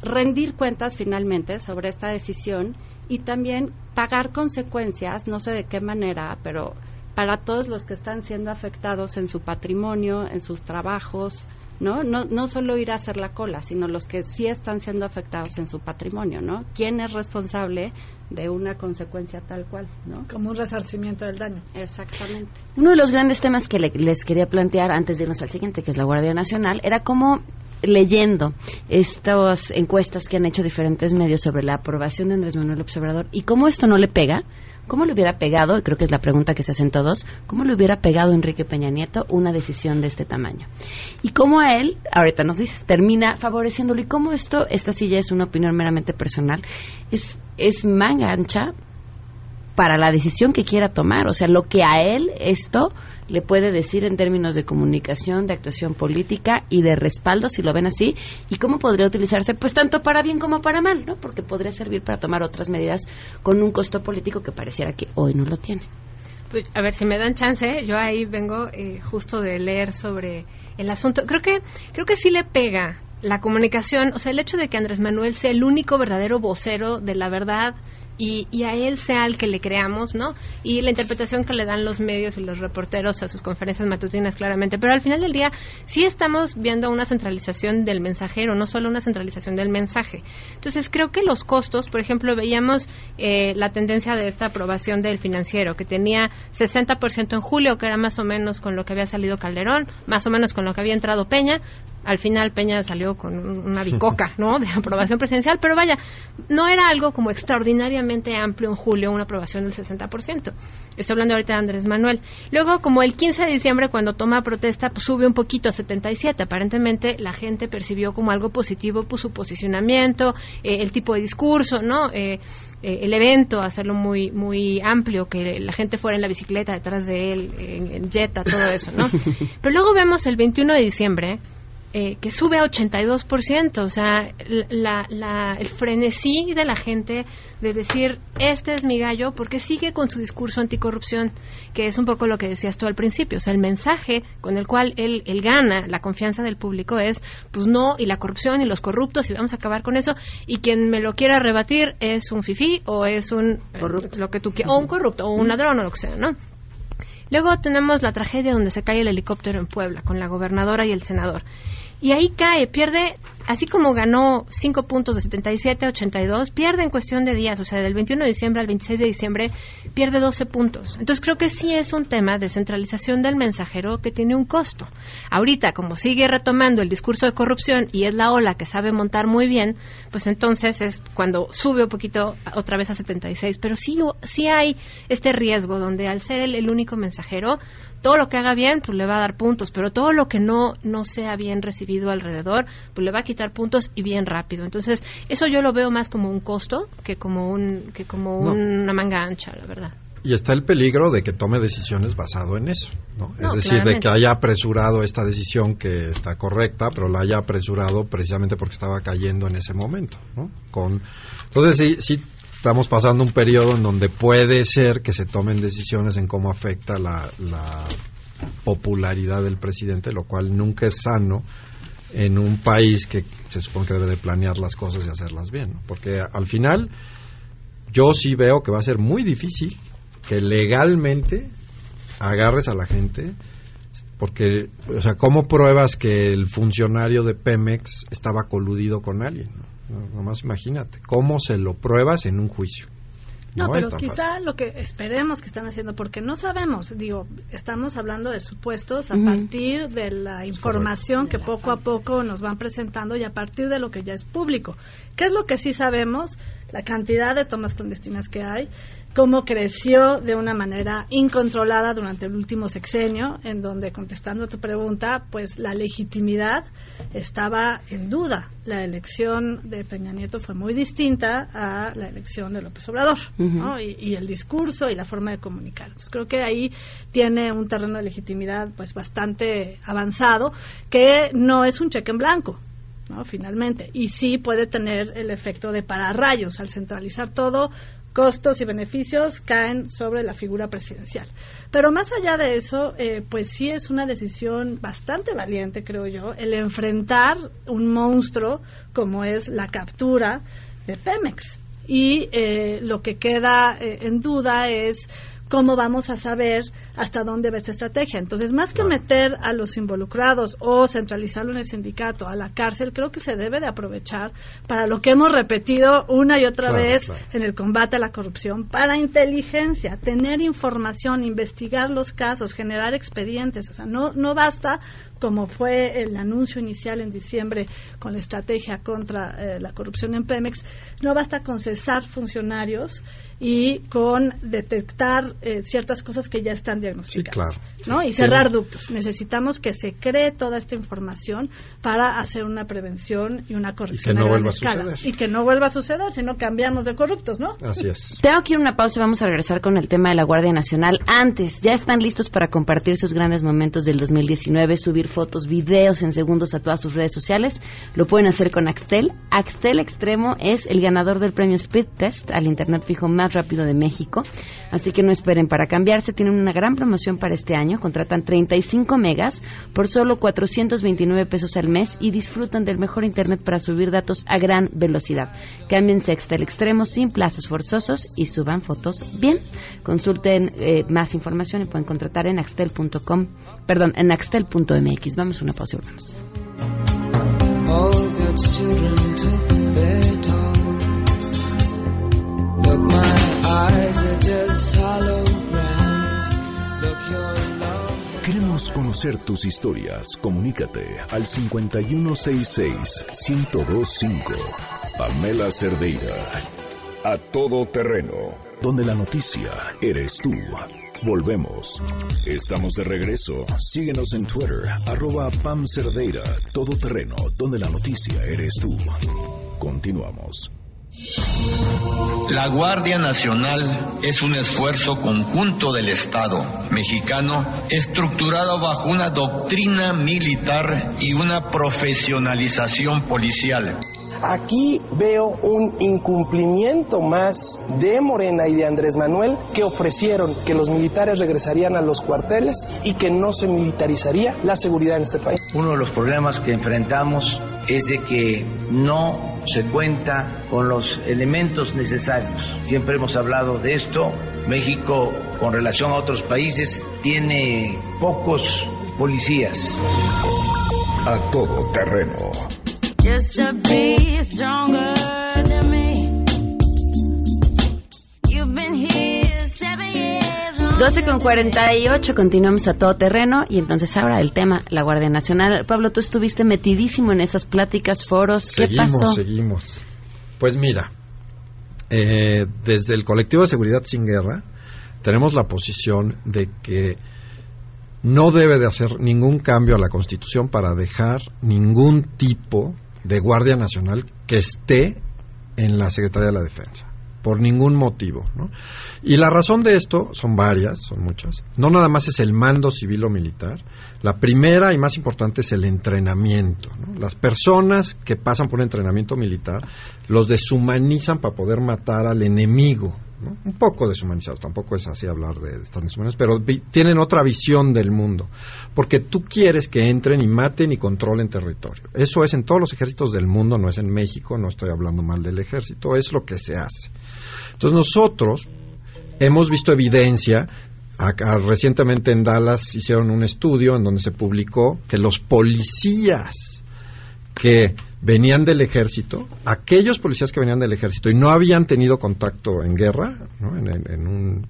rendir cuentas finalmente sobre esta decisión y también pagar consecuencias, no sé de qué manera, pero para todos los que están siendo afectados en su patrimonio, en sus trabajos, ¿no? ¿no? No solo ir a hacer la cola, sino los que sí están siendo afectados en su patrimonio, ¿no? ¿Quién es responsable de una consecuencia tal cual, ¿no? Como un resarcimiento del daño. Exactamente. Uno de los grandes temas que les quería plantear antes de irnos al siguiente, que es la Guardia Nacional, era cómo leyendo estas encuestas que han hecho diferentes medios sobre la aprobación de Andrés Manuel Observador y cómo esto no le pega, ¿Cómo le hubiera pegado, y creo que es la pregunta que se hacen todos, cómo le hubiera pegado a Enrique Peña Nieto una decisión de este tamaño? Y cómo a él, ahorita nos dices, termina favoreciéndolo. Y cómo esto, esta ya es una opinión meramente personal, es, es manga ancha para la decisión que quiera tomar. O sea, lo que a él esto le puede decir en términos de comunicación, de actuación política y de respaldo, si lo ven así, y cómo podría utilizarse, pues tanto para bien como para mal, ¿no? Porque podría servir para tomar otras medidas con un costo político que pareciera que hoy no lo tiene. Pues, a ver, si me dan chance, yo ahí vengo eh, justo de leer sobre el asunto. Creo que, creo que sí le pega la comunicación, o sea, el hecho de que Andrés Manuel sea el único verdadero vocero de la verdad y, a él sea el que le creamos, ¿no? Y la interpretación que le dan los medios y los reporteros a sus conferencias matutinas, claramente. Pero al final del día, sí estamos viendo una centralización del mensajero, no solo una centralización del mensaje. Entonces, creo que los costos, por ejemplo, veíamos eh, la tendencia de esta aprobación del financiero, que tenía 60% en julio, que era más o menos con lo que había salido Calderón, más o menos con lo que había entrado Peña, al final Peña salió con una bicoca, ¿no? De aprobación presidencial, pero vaya, no era algo como extraordinariamente amplio en julio, una aprobación del 60%. Estoy hablando ahorita de Andrés Manuel. Luego, como el 15 de diciembre, cuando toma protesta, pues sube un poquito a 77. Aparentemente, la gente percibió como algo positivo pues, su posicionamiento, eh, el tipo de discurso, ¿no? Eh, eh, el evento, hacerlo muy muy amplio, que la gente fuera en la bicicleta detrás de él, en, en Jetta, todo eso, ¿no? <laughs> Pero luego vemos el 21 de diciembre, eh, que sube a 82%, o sea, la, el frenesí de la gente de decir, este es mi gallo, porque sigue con su discurso anticorrupción, que es un poco lo que decías tú al principio, o sea, el mensaje con el cual él, él gana la confianza del público es, pues no, y la corrupción y los corruptos, y vamos a acabar con eso, y quien me lo quiera rebatir es un fifí o es un, corrupto. lo que tú o un corrupto, o un ladrón o lo que sea, ¿no? Luego tenemos la tragedia donde se cae el helicóptero en Puebla, con la gobernadora y el senador. Y ahí cae, pierde, así como ganó 5 puntos de 77 a 82, pierde en cuestión de días, o sea, del 21 de diciembre al 26 de diciembre, pierde 12 puntos. Entonces creo que sí es un tema de centralización del mensajero que tiene un costo. Ahorita, como sigue retomando el discurso de corrupción y es la ola que sabe montar muy bien, pues entonces es cuando sube un poquito otra vez a 76. Pero sí, sí hay este riesgo donde al ser el único mensajero, todo lo que haga bien, pues le va a dar puntos, pero todo lo que no, no sea bien recibido alrededor, pues le va a quitar puntos y bien rápido. Entonces, eso yo lo veo más como un costo que como, un, que como una manga ancha, la verdad. Y está el peligro de que tome decisiones basado en eso, ¿no? es decir, de que haya apresurado esta decisión que está correcta, pero la haya apresurado precisamente porque estaba cayendo en ese momento, ¿no? Con, entonces sí, sí estamos pasando un periodo en donde puede ser que se tomen decisiones en cómo afecta la, popularidad del presidente, lo cual nunca es sano en un país que se supone que debe de planear las cosas y hacerlas bien. Porque al final yo sí veo que va a ser muy difícil que legalmente agarres a la gente porque, o sea, ¿cómo pruebas que el funcionario de Pemex estaba coludido con alguien? Nomás imagínate, ¿cómo se lo pruebas en un juicio? No, pero quizá lo que esperemos que están haciendo, porque no sabemos, digo, estamos hablando de supuestos a partir de la información que poco a poco nos van presentando y a partir de lo que ya es público. ¿Qué es lo que sí sabemos? La cantidad de tomas clandestinas que hay, cómo creció de una manera incontrolada durante el último sexenio, en donde, contestando a tu pregunta, pues la legitimidad estaba en duda. La elección de Peña Nieto fue muy distinta a la elección de López Obrador, y, el discurso y la forma de comunicar. Entonces, creo que ahí tiene un terreno de legitimidad pues bastante avanzado, que no es un cheque en blanco. ¿no? finalmente. Y sí puede tener el efecto de pararrayos. Al centralizar todo, costos y beneficios caen sobre la figura presidencial. Pero más allá de eso, eh, pues sí es una decisión bastante valiente, creo yo, el enfrentar un monstruo como es la captura de Pemex. Y eh, lo que queda eh, en duda es cómo vamos a saber hasta dónde va esta estrategia. Entonces, más que meter a los involucrados o centralizarlo en el sindicato a la cárcel, creo que se debe de aprovechar para lo que hemos repetido una y otra vez en el combate a la corrupción, para inteligencia, tener información, investigar los casos, generar expedientes. O sea, no, no basta como fue el anuncio inicial en diciembre con la estrategia contra eh, la corrupción en Pemex, no basta con cesar funcionarios y con detectar eh, ciertas cosas que ya están diagnosticadas. ¿no? Y cerrar ductos. Necesitamos que se cree toda esta información para hacer una prevención y una corrección a gran escala. y que no vuelva a suceder, si no cambiamos de corruptos, ¿no? Así es. <laughs> Tengo que ir a una pausa y vamos a regresar con el tema de la Guardia Nacional. Antes, ya están listos para compartir sus grandes momentos del 2019, subir fotos, videos en segundos a todas sus redes sociales. Lo pueden hacer con Axtel. Axtel Extremo es el ganador del premio Speed Test al Internet fijo más rápido de México. Así que no esperen para cambiarse. Tienen una gran promoción para este año. Contratan 35 megas por solo 429 pesos al mes y disfrutan del mejor Internet para subir datos a gran velocidad. Cámbiense a el extremo sin plazos forzosos y suban fotos bien. Consulten eh, más información y pueden contratar en axtel.com, perdón, en axtel.mx. Vamos a una pausa y volvemos. Queremos conocer tus historias. Comunícate al 5166-1025. Pamela Cerdeira. A todo terreno. Donde la noticia eres tú. Volvemos. Estamos de regreso. Síguenos en Twitter, arroba Pam Cerdeira. Todo terreno, donde la noticia eres tú. Continuamos. La Guardia Nacional es un esfuerzo conjunto del Estado mexicano estructurado bajo una doctrina militar y una profesionalización policial. Aquí veo un incumplimiento más de Morena y de Andrés Manuel que ofrecieron que los militares regresarían a los cuarteles y que no se militarizaría la seguridad en este país. Uno de los problemas que enfrentamos es de que no se cuenta con los elementos necesarios. Siempre hemos hablado de esto. México, con relación a otros países, tiene pocos policías. A todo terreno 12 con 48, continuamos a todo terreno y entonces ahora el tema, la Guardia Nacional. Pablo, tú estuviste metidísimo en esas pláticas, foros, ¿qué pasó? Seguimos, Pues mira, eh, desde el colectivo de seguridad sin guerra tenemos la posición de que no debe de hacer ningún cambio a la Constitución para dejar ningún tipo de Guardia Nacional que esté en la Secretaría de la Defensa, por ningún motivo. ¿no? Y la razón de esto son varias, son muchas. No nada más es el mando civil o militar. La primera y más importante es el entrenamiento. Las personas que pasan por un entrenamiento militar los deshumanizan para poder matar al enemigo un poco deshumanizados, tampoco es así hablar de, de estas deshumanos, pero tienen otra visión del mundo, porque tú quieres que entren y maten y controlen territorio. Eso es en todos los ejércitos del mundo, no es en México, no estoy hablando mal del ejército, es lo que se hace. Entonces nosotros hemos visto evidencia Acá, recientemente en Dallas hicieron un estudio en donde se publicó que los policías que venían del ejército, aquellos policías que venían del ejército y no habían tenido contacto en guerra, un,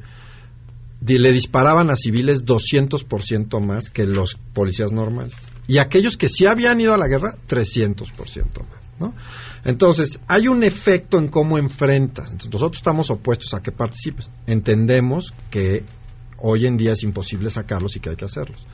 le disparaban a civiles 200% más que los policías normales. Y aquellos que sí habían ido a la guerra, 300% más. ¿no? Entonces, hay un efecto en cómo enfrentas. nosotros estamos opuestos a que participes. Entendemos que hoy en día es imposible sacarlos y que hay que hacerlos.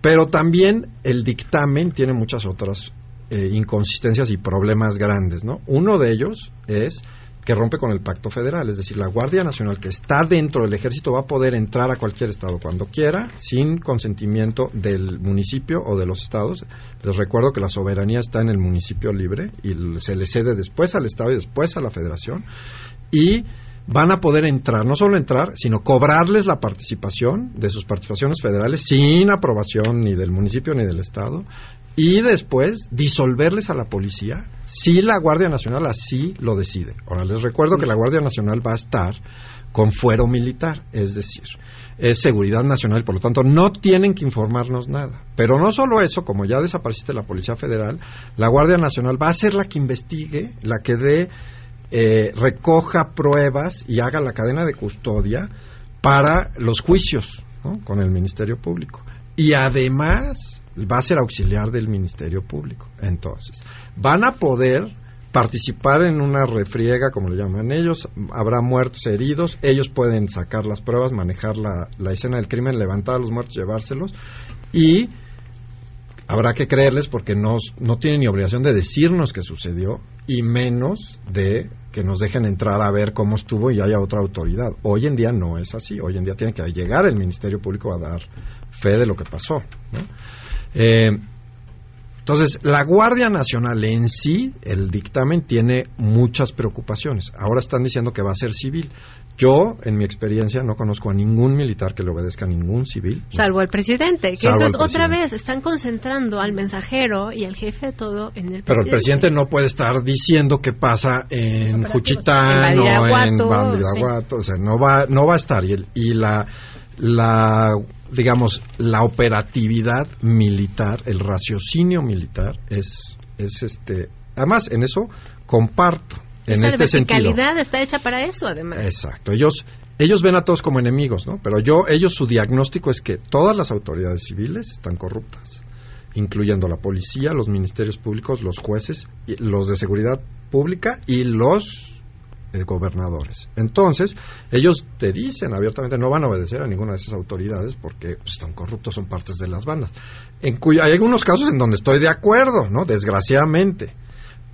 Pero también el dictamen tiene muchas otras eh, inconsistencias y problemas grandes, ¿no? Uno de ellos es que rompe con el pacto federal, es decir, la Guardia Nacional que está dentro del ejército va a poder entrar a cualquier estado cuando quiera, sin consentimiento del municipio o de los estados. Les recuerdo que la soberanía está en el municipio libre y se le cede después al estado y después a la federación y van a poder entrar, no solo entrar, sino cobrarles la participación de sus participaciones federales sin aprobación ni del municipio ni del estado y después disolverles a la policía si la Guardia Nacional así lo decide. Ahora les recuerdo que la Guardia Nacional va a estar con fuero militar, es decir, es seguridad nacional, por lo tanto no tienen que informarnos nada. Pero no solo eso, como ya desapareciste la Policía Federal, la Guardia Nacional va a ser la que investigue, la que dé, eh, recoja pruebas y haga la cadena de custodia para los juicios con el Ministerio Público. Y además va a ser auxiliar del Ministerio Público. Entonces, van a poder participar en una refriega, como le llaman ellos, habrá muertos, heridos, ellos pueden sacar las pruebas, manejar la, la escena del crimen, levantar a los muertos, llevárselos y habrá que creerles porque no, no tienen ni obligación de decirnos qué sucedió y menos de que nos dejen entrar a ver cómo estuvo y haya otra autoridad. Hoy en día no es así. Hoy en día tiene que llegar el Ministerio Público a dar fe de lo que pasó. Eh, entonces, la Guardia Nacional en sí, el dictamen tiene muchas preocupaciones. Ahora están diciendo que va a ser civil. Yo, en mi experiencia, no conozco a ningún militar que le obedezca a ningún civil. Salvo el presidente, que eso es otra vez, están concentrando al mensajero y al jefe de todo en el presidente. Pero el presidente no puede estar diciendo qué pasa en Juchitán o en Bandiraguato, o sea, no va, no va a estar. Y, y la, la, digamos, la operatividad militar, el raciocinio militar es, es este, además en eso comparto en este sentido. está hecha para eso, además. Exacto. Ellos ellos ven a todos como enemigos, ¿no? Pero yo ellos su diagnóstico es que todas las autoridades civiles están corruptas, incluyendo la policía, los ministerios públicos, los jueces, los de seguridad pública y los gobernadores. Entonces, ellos te dicen abiertamente no van a obedecer a ninguna de esas autoridades porque pues, están corruptos, son partes de las bandas. En cuya, hay algunos casos en donde estoy de acuerdo, ¿no? Desgraciadamente.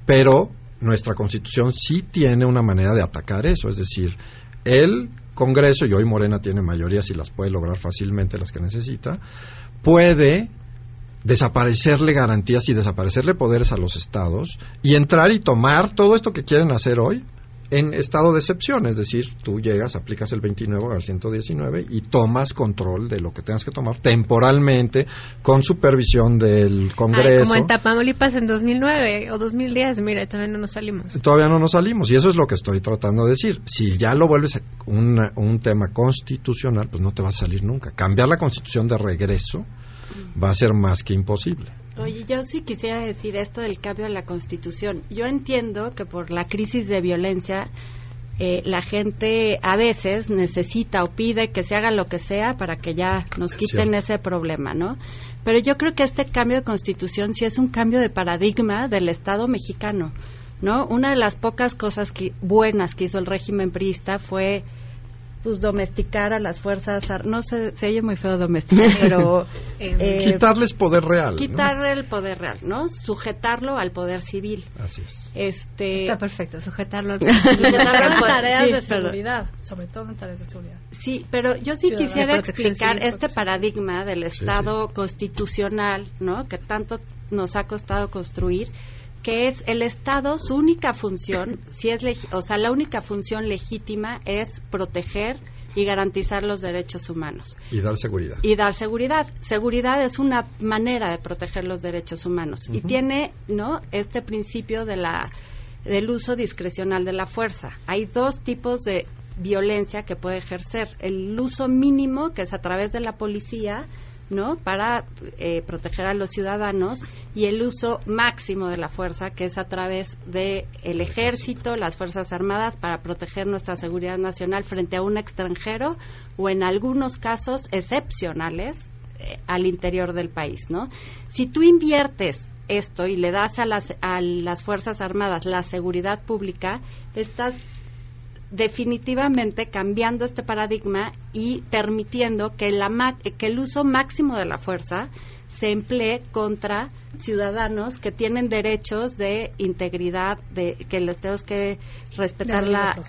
Pero nuestra constitución sí tiene una manera de atacar eso, es decir, el Congreso, y hoy Morena tiene mayorías y las puede lograr fácilmente las que necesita, puede desaparecerle garantías y desaparecerle poderes a los estados y entrar y tomar todo esto que quieren hacer hoy en estado de excepción, es decir, tú llegas, aplicas el 29 al 119 y tomas control de lo que tengas que tomar temporalmente con supervisión del Congreso. como en Tapamolipas en 2009 o 2010, mira, todavía no nos salimos. Todavía no nos salimos y eso es lo que estoy tratando de decir. Si ya lo vuelves un tema constitucional, pues no te va a salir nunca. Cambiar la constitución de regreso va a ser más que imposible. Oye, yo sí quisiera decir esto del cambio a la Constitución. Yo entiendo que por la crisis de violencia eh, la gente a veces necesita o pide que se haga lo que sea para que ya nos quiten ese problema, ¿no? Pero yo creo que este cambio de constitución sí es un cambio de paradigma del Estado mexicano, ¿no? Una de las pocas cosas buenas que hizo el régimen priista fue pues domesticar a las fuerzas no sé se oye muy feo domesticar <laughs> pero eh, quitarles poder real quitarle el poder real no sujetarlo al poder civil. Así es. Este está perfecto sujetarlo al <laughs> poder tareas de seguridad sobre todo en tareas de seguridad. Sí pero yo sí quisiera explicar este paradigma del estado constitucional no que tanto nos ha costado construir que es el Estado, su única función, si es o sea, la única función legítima es proteger y garantizar los derechos humanos. Y dar seguridad. Y dar seguridad. Seguridad es una manera de proteger los derechos humanos y tiene, ¿no? Este principio de la del uso discrecional de la fuerza. Hay dos tipos de violencia que puede ejercer. El uso mínimo, que es a través de la policía, ¿no? Para eh, proteger a los ciudadanos y el uso máximo de la fuerza, que es a través el ejército, las fuerzas armadas, para proteger nuestra seguridad nacional frente a un extranjero o en algunos casos excepcionales eh, al interior del país, ¿no? Si tú inviertes esto y le das a las, a las fuerzas armadas la seguridad pública, estás definitivamente cambiando este paradigma y permitiendo que, la, que el uso máximo de la fuerza se emplee contra ciudadanos que tienen derechos de integridad, de que les tenemos que respetar la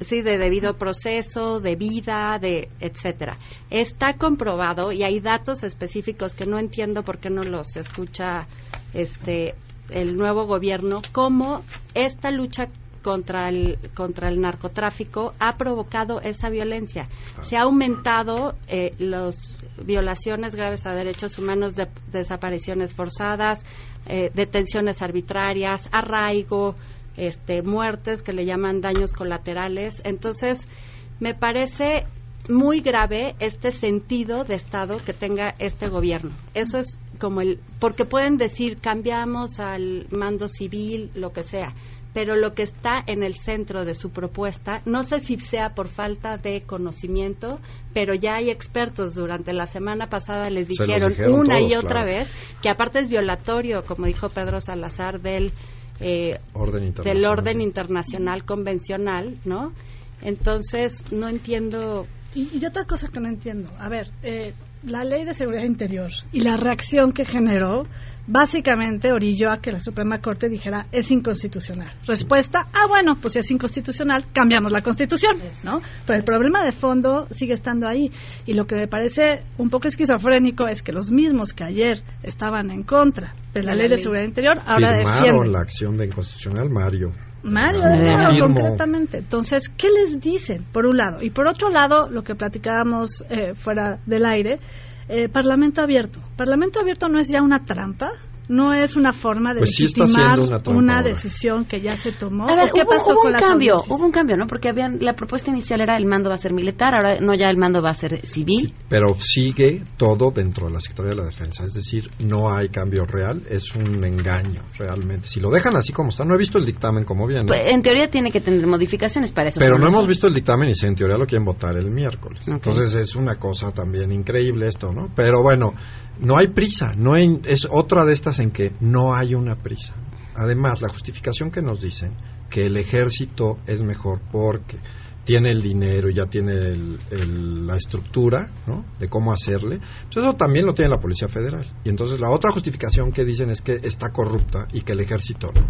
sí de debido proceso, de vida, de etcétera. Está comprobado y hay datos específicos que no entiendo por qué no los escucha este el nuevo gobierno cómo esta lucha contra el, contra el narcotráfico ha provocado esa violencia. Se ha aumentado eh, las violaciones graves a derechos humanos, de, desapariciones forzadas, eh, detenciones arbitrarias, arraigo, este, muertes que le llaman daños colaterales. Entonces, me parece muy grave este sentido de Estado que tenga este gobierno. Eso es como el, porque pueden decir cambiamos al mando civil, lo que sea, pero lo que está en el centro de su propuesta, no sé si sea por falta de conocimiento, pero ya hay expertos. Durante la semana pasada les dijeron, una y otra vez que aparte es violatorio, como dijo Pedro Salazar, del eh, orden del orden internacional convencional, ¿no? Entonces no entiendo. Y, otra cosa que no entiendo, a ver, eh, la ley de seguridad interior y la reacción que generó básicamente orilló a que la Suprema Corte dijera es inconstitucional. Respuesta, ah bueno, pues si es inconstitucional, cambiamos la Constitución, ¿no? Pero el problema de fondo sigue estando ahí y lo que me parece un poco esquizofrénico es que los mismos que ayer estaban en contra de la, ley, de seguridad interior ahora defienden la acción de inconstitucional Mario. Mario, de concretamente. Entonces, ¿qué les dicen, por un lado? Y por otro lado, lo que platicábamos eh, fuera del aire, eh, Parlamento abierto. Parlamento abierto no es ya una trampa, no es una forma de pues legitimar una, decisión que ya se tomó. A ver, ¿qué hubo, pasó con un cambio, hubo un cambio, ¿no? Porque habían la propuesta inicial era el mando va a ser militar, ahora no ya el mando va a ser civil. pero sigue todo dentro de la Secretaría de la Defensa, es decir, no hay cambio real, es un engaño realmente. Si lo dejan así como está, no he visto el dictamen como viene. Pues, en teoría tiene que tener modificaciones para eso. Pero no hemos visto el dictamen y si en teoría lo quieren votar el miércoles. Entonces es una cosa también increíble esto, ¿no? Pero bueno, no hay prisa, no hay, es otra de estas en que no hay una prisa. Además, la justificación que nos dicen que el ejército es mejor porque tiene el dinero y ya tiene la estructura ¿no? de cómo hacerle, pues eso también lo tiene la Policía Federal. Y entonces la otra justificación que dicen es que está corrupta y que el ejército no.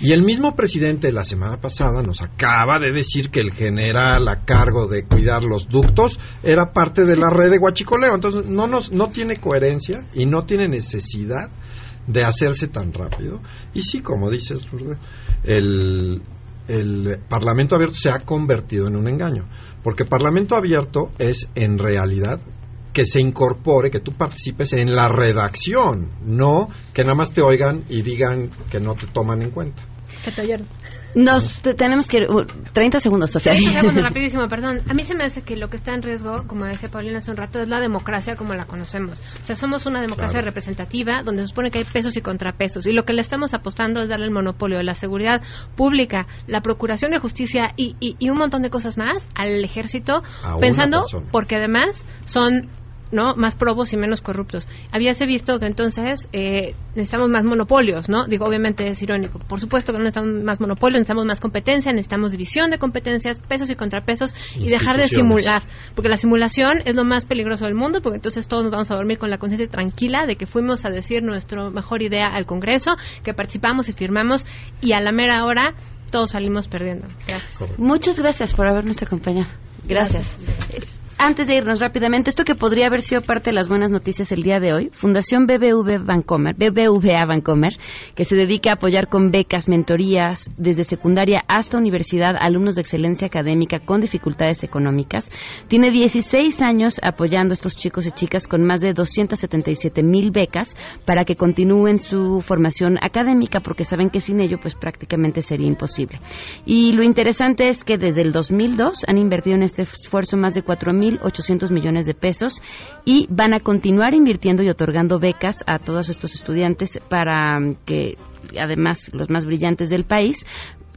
Y el mismo presidente la semana pasada nos acaba de decir que el general a cargo de cuidar los ductos era parte de la red de Huachicoleo. Entonces no, nos, no tiene coherencia y no tiene necesidad de hacerse tan rápido. Y sí, como dices, el, el Parlamento abierto se ha convertido en un engaño. Porque Parlamento abierto es en realidad que se incorpore, que tú participes en la redacción, no que nada más te oigan y digan que no te toman en cuenta. Te oyeron. Nos tenemos que 30 segundos, Sofía. 30 <laughs> segundos, rapidísimo, perdón. A mí se me hace que lo que está en riesgo, como decía Paulina hace un rato, es la democracia como la conocemos. O sea, somos una democracia representativa donde se supone que hay pesos y contrapesos. Y lo que le estamos apostando es darle el monopolio de la seguridad pública, la procuración de justicia y, y, un montón de cosas más al ejército, pensando, porque además son ¿no? Más probos y menos corruptos. Habíase visto que entonces eh, necesitamos más monopolios, ¿no? Digo, obviamente es irónico. Por supuesto que no necesitamos más monopolios, necesitamos más competencia, necesitamos división de competencias, pesos y contrapesos y dejar de simular. Porque la simulación es lo más peligroso del mundo, porque entonces todos nos vamos a dormir con la conciencia tranquila de que fuimos a decir nuestra mejor idea al Congreso, que participamos y firmamos y a la mera hora todos salimos perdiendo. Gracias. Muchas gracias por habernos acompañado. gracias antes de irnos rápidamente, esto que podría haber sido parte de las buenas noticias el día de hoy, Fundación BBV Bancomer, BBVA Bancomer, que se dedica a apoyar con becas, mentorías, desde secundaria hasta universidad, alumnos de excelencia académica con dificultades económicas, tiene 16 años apoyando a estos chicos y chicas con más de 277 mil becas para que continúen su formación académica, porque saben que sin ello, pues prácticamente sería imposible. Y lo interesante es que desde el 2002 han invertido en este esfuerzo más de 4 mil 1.800 millones de pesos y van a continuar invirtiendo y otorgando becas a todos estos estudiantes para que, además, los más brillantes del país,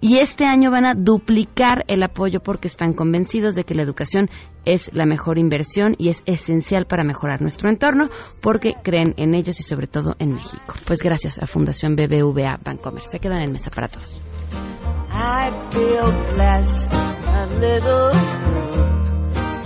y este año van a duplicar el apoyo porque están convencidos de que la educación es la mejor inversión y es esencial para mejorar nuestro entorno porque creen en ellos y sobre todo en México. Pues gracias a Fundación BBVA Bancomer. Se quedan en mesa para todos.